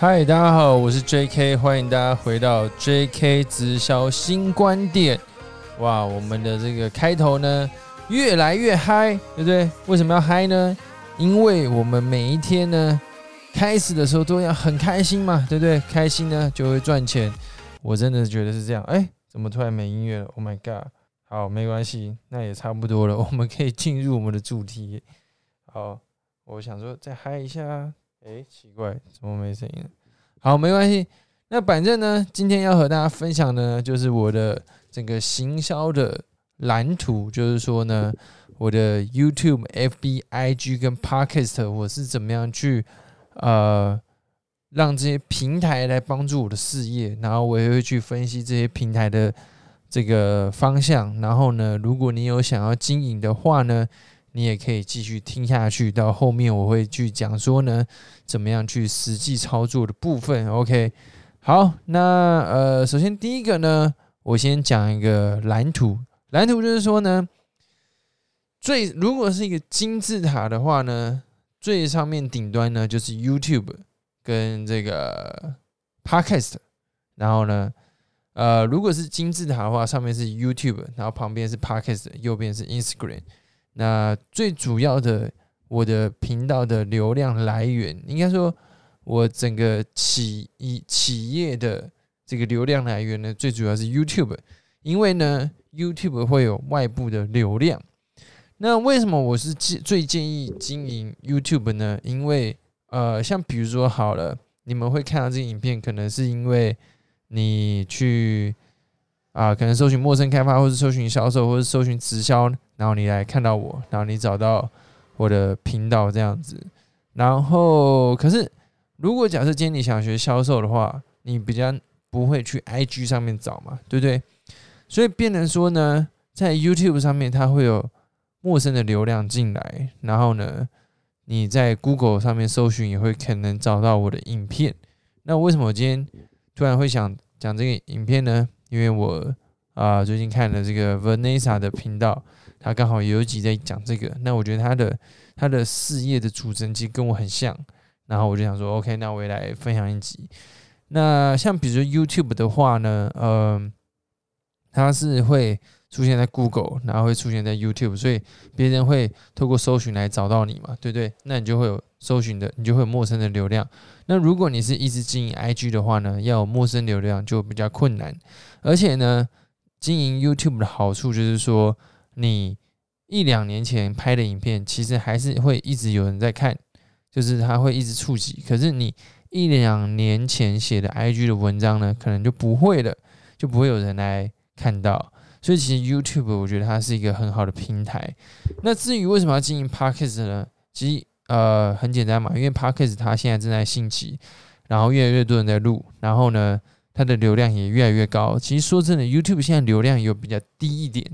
嗨，大家好，我是 J.K，欢迎大家回到 J.K 直销新观点。哇，我们的这个开头呢，越来越嗨，对不对？为什么要嗨呢？因为我们每一天呢，开始的时候都要很开心嘛，对不对？开心呢就会赚钱。我真的觉得是这样。哎，怎么突然没音乐了？Oh my god！好，没关系，那也差不多了，我们可以进入我们的主题。好，我想说再嗨一下。哎，奇怪，怎么没声音？好，没关系。那反正呢，今天要和大家分享的，就是我的整个行销的蓝图，就是说呢，我的 YouTube、FB、IG 跟 Podcast，我是怎么样去呃让这些平台来帮助我的事业，然后我也会去分析这些平台的这个方向。然后呢，如果你有想要经营的话呢，你也可以继续听下去，到后面我会去讲说呢，怎么样去实际操作的部分。OK，好，那呃，首先第一个呢，我先讲一个蓝图。蓝图就是说呢，最如果是一个金字塔的话呢，最上面顶端呢就是 YouTube 跟这个 Podcast，然后呢，呃，如果是金字塔的话，上面是 YouTube，然后旁边是 Podcast，右边是 Instagram。那最主要的，我的频道的流量来源，应该说，我整个企以企业的这个流量来源呢，最主要是 YouTube，因为呢，YouTube 会有外部的流量。那为什么我是建最建议经营 YouTube 呢？因为呃，像比如说好了，你们会看到这个影片，可能是因为你去啊，可能搜寻陌生开发，或者搜寻销售，或者搜寻直销。然后你来看到我，然后你找到我的频道这样子，然后可是如果假设今天你想学销售的话，你比较不会去 IG 上面找嘛，对不对？所以变成说呢，在 YouTube 上面它会有陌生的流量进来，然后呢，你在 Google 上面搜寻也会可能找到我的影片。那为什么我今天突然会想讲这个影片呢？因为我啊最近看了这个 Vanessa 的频道。他刚好有一集在讲这个，那我觉得他的他的事业的主持人其实跟我很像，然后我就想说，OK，那我也来分享一集。那像比如说 YouTube 的话呢，呃，它是会出现在 Google，然后会出现在 YouTube，所以别人会透过搜寻来找到你嘛，对不对？那你就会有搜寻的，你就会有陌生的流量。那如果你是一直经营 IG 的话呢，要有陌生流量就比较困难。而且呢，经营 YouTube 的好处就是说。你一两年前拍的影片，其实还是会一直有人在看，就是他会一直触及。可是你一两年前写的 IG 的文章呢，可能就不会了，就不会有人来看到。所以其实 YouTube 我觉得它是一个很好的平台。那至于为什么要经营 Podcast 呢？其实呃很简单嘛，因为 Podcast 它现在正在兴起，然后越来越多人在录，然后呢它的流量也越来越高。其实说真的，YouTube 现在流量有比较低一点。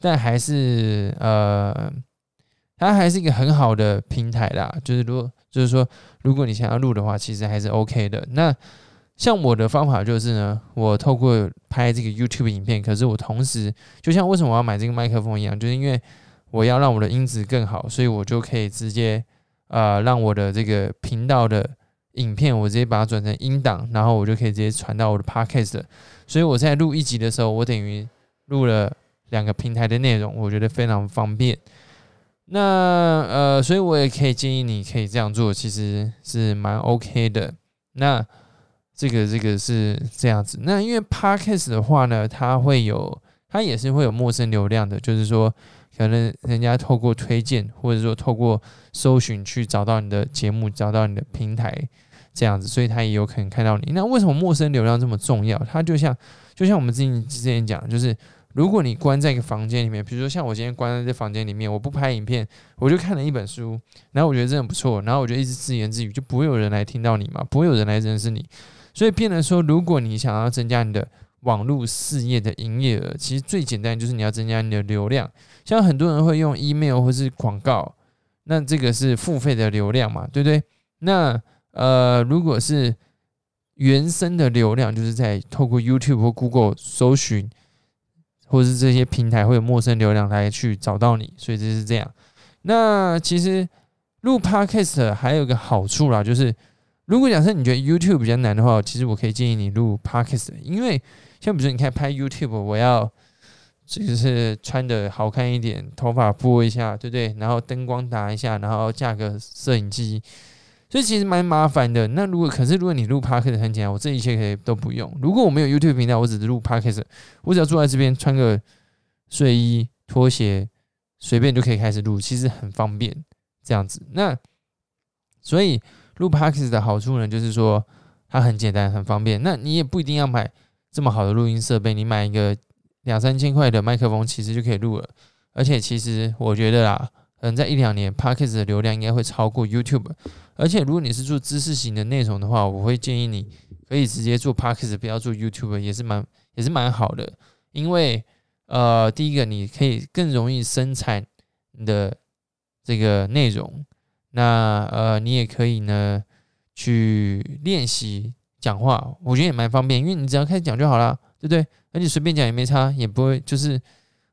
但还是呃，它还是一个很好的平台啦。就是如果就是说，如果你想要录的话，其实还是 OK 的。那像我的方法就是呢，我透过拍这个 YouTube 影片，可是我同时就像为什么我要买这个麦克风一样，就是因为我要让我的音质更好，所以我就可以直接呃让我的这个频道的影片，我直接把它转成音档，然后我就可以直接传到我的 Podcast。所以我在录一集的时候，我等于录了。两个平台的内容，我觉得非常方便。那呃，所以我也可以建议你可以这样做，其实是蛮 OK 的。那这个这个是这样子。那因为 Podcast 的话呢，它会有，它也是会有陌生流量的，就是说可能人家透过推荐，或者说透过搜寻去找到你的节目，找到你的平台这样子，所以他也有可能看到你。那为什么陌生流量这么重要？它就像就像我们之前之前讲，就是。如果你关在一个房间里面，比如说像我今天关在这房间里面，我不拍影片，我就看了一本书，然后我觉得真的不错，然后我就一直自言自语，就不会有人来听到你嘛，不会有人来认识你。所以变成说，如果你想要增加你的网络事业的营业额，其实最简单就是你要增加你的流量。像很多人会用 email 或是广告，那这个是付费的流量嘛，对不对？那呃，如果是原生的流量，就是在透过 YouTube 或 Google 搜寻。或是这些平台会有陌生流量来去找到你，所以这是这样。那其实录 Podcast 还有一个好处啦，就是如果假设你觉得 YouTube 比较难的话，其实我可以建议你录 Podcast，因为像比如说你看拍 YouTube，我要就是穿的好看一点，头发拨一下，对不对？然后灯光打一下，然后架个摄影机，所以其实蛮麻烦的。那如果可是如果你录 Podcast 很简单，我这一切可以都不用。如果我没有 YouTube 频道，我只是录 Podcast，我只要坐在这边穿个睡衣、拖鞋，随便就可以开始录，其实很方便这样子。那所以。录 Podcast 的好处呢，就是说它很简单、很方便。那你也不一定要买这么好的录音设备，你买一个两三千块的麦克风，其实就可以录了。而且，其实我觉得啦，可能在一两年，Podcast 的流量应该会超过 YouTube。而且，如果你是做知识型的内容的话，我会建议你可以直接做 Podcast，不要做 YouTube，也是蛮也是蛮好的。因为呃，第一个你可以更容易生产你的这个内容。那呃，你也可以呢去练习讲话，我觉得也蛮方便，因为你只要开始讲就好了，对不对？而且随便讲也没差，也不会就是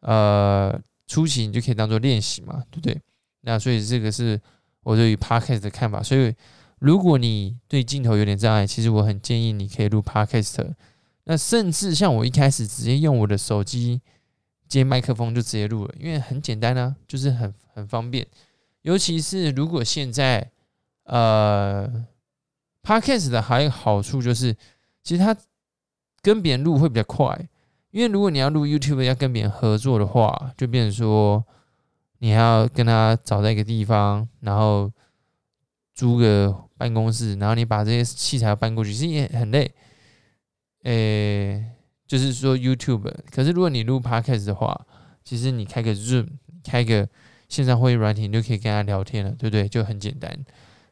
呃初期你就可以当做练习嘛，对不对？那所以这个是我对于 podcast 的看法。所以如果你对镜头有点障碍，其实我很建议你可以录 podcast。那甚至像我一开始直接用我的手机接麦克风就直接录了，因为很简单啊，就是很很方便。尤其是如果现在，呃，podcast 的还有好处就是，其实它跟别人录会比较快。因为如果你要录 YouTube 要跟别人合作的话，就变成说你还要跟他找在一个地方，然后租个办公室，然后你把这些器材搬过去，其实也很累。诶，就是说 YouTube，可是如果你录 podcast 的话，其实你开个 Zoom，开个。线上会议软体你就可以跟他聊天了，对不对？就很简单。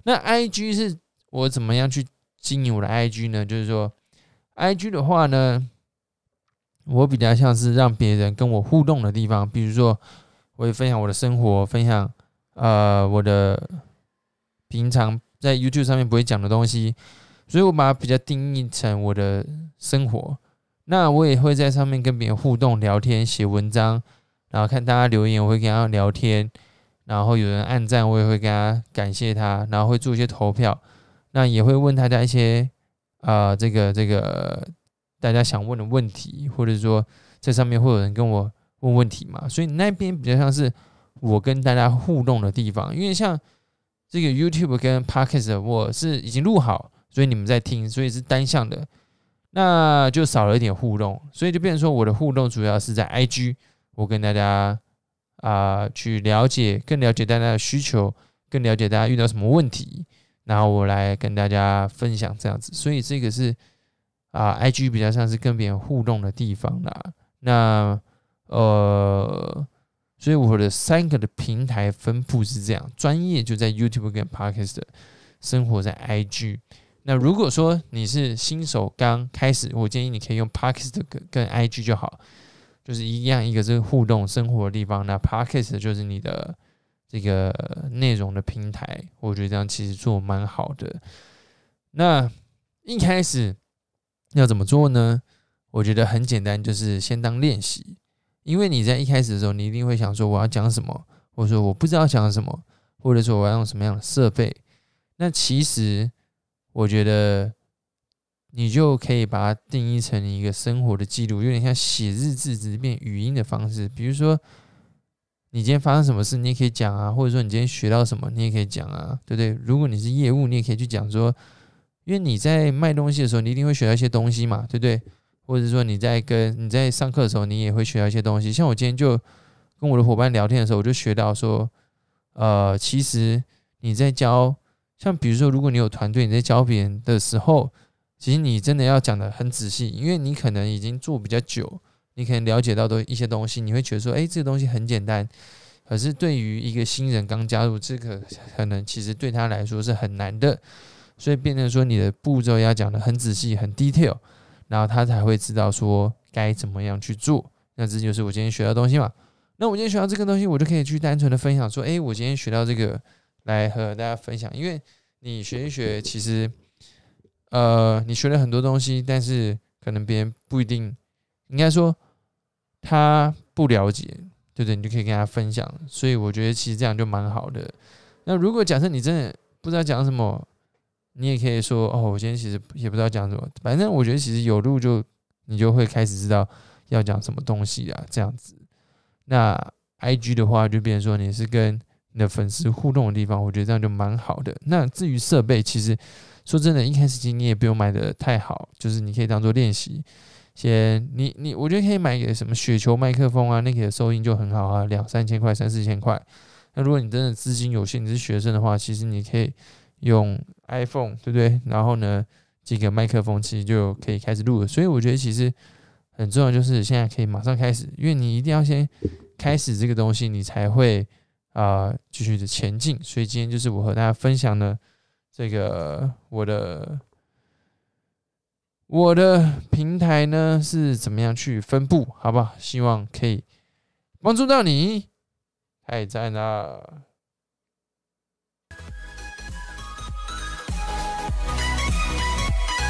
那 I G 是我怎么样去经营我的 I G 呢？就是说，I G 的话呢，我比较像是让别人跟我互动的地方。比如说，我会分享我的生活，分享呃我的平常在 YouTube 上面不会讲的东西，所以我把它比较定义成我的生活。那我也会在上面跟别人互动、聊天、写文章。然后看大家留言，我会跟他聊天，然后有人按赞，我也会跟他感谢他，然后会做一些投票，那也会问大家一些啊，这个这个大家想问的问题，或者说在上面会有人跟我问问题嘛，所以那边比较像是我跟大家互动的地方，因为像这个 YouTube 跟 Podcast 我是已经录好，所以你们在听，所以是单向的，那就少了一点互动，所以就变成说我的互动主要是在 IG。我跟大家啊去了解，更了解大家的需求，更了解大家遇到什么问题，然后我来跟大家分享这样子。所以这个是啊，I G 比较像是跟别人互动的地方啦。那呃，所以我的三个的平台分布是这样：专业就在 YouTube 跟 Podcast，生活在 I G。那如果说你是新手刚开始，我建议你可以用 Podcast 跟跟 I G 就好。就是一样，一个是互动生活的地方，那 Podcast 就是你的这个内容的平台。我觉得这样其实做蛮好的。那一开始要怎么做呢？我觉得很简单，就是先当练习。因为你在一开始的时候，你一定会想说我要讲什么，或者说我不知道讲什么，或者说我要用什么样的设备。那其实我觉得。你就可以把它定义成一个生活的记录，有点像写日志，只是变语音的方式。比如说，你今天发生什么事，你也可以讲啊；或者说你今天学到什么，你也可以讲啊，对不对？如果你是业务，你也可以去讲说，因为你在卖东西的时候，你一定会学到一些东西嘛，对不对？或者说你在跟你在上课的时候，你也会学到一些东西。像我今天就跟我的伙伴聊天的时候，我就学到说，呃，其实你在教，像比如说，如果你有团队，你在教别人的时候。其实你真的要讲的很仔细，因为你可能已经做比较久，你可能了解到的一些东西，你会觉得说，哎，这个东西很简单。可是对于一个新人刚加入，这个可能其实对他来说是很难的，所以变成说你的步骤要讲的很仔细、很 detail，然后他才会知道说该怎么样去做。那这就是我今天学到东西嘛。那我今天学到这个东西，我就可以去单纯的分享说，哎，我今天学到这个来和大家分享。因为你学一学，其实。呃，你学了很多东西，但是可能别人不一定，应该说他不了解，对不对？你就可以跟他分享。所以我觉得其实这样就蛮好的。那如果假设你真的不知道讲什么，你也可以说哦，我今天其实也不知道讲什么，反正我觉得其实有录就你就会开始知道要讲什么东西啊，这样子。那 I G 的话就变成说你是跟你的粉丝互动的地方，我觉得这样就蛮好的。那至于设备，其实说真的，一开始其实你也不用买的太好，就是你可以当做练习。先你你，我觉得可以买个什么雪球麦克风啊，那个收音就很好啊，两三千块、三四千块。那如果你真的资金有限，你是学生的话，其实你可以用 iPhone，对不对？然后呢，这个麦克风其实就可以开始录了。所以我觉得其实很重要，就是现在可以马上开始，因为你一定要先开始这个东西，你才会啊继续的前进。所以今天就是我和大家分享的这个我的。我的平台呢是怎么样去分布？好不好？希望可以帮助到你。太赞了！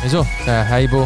没错，再来嗨一波。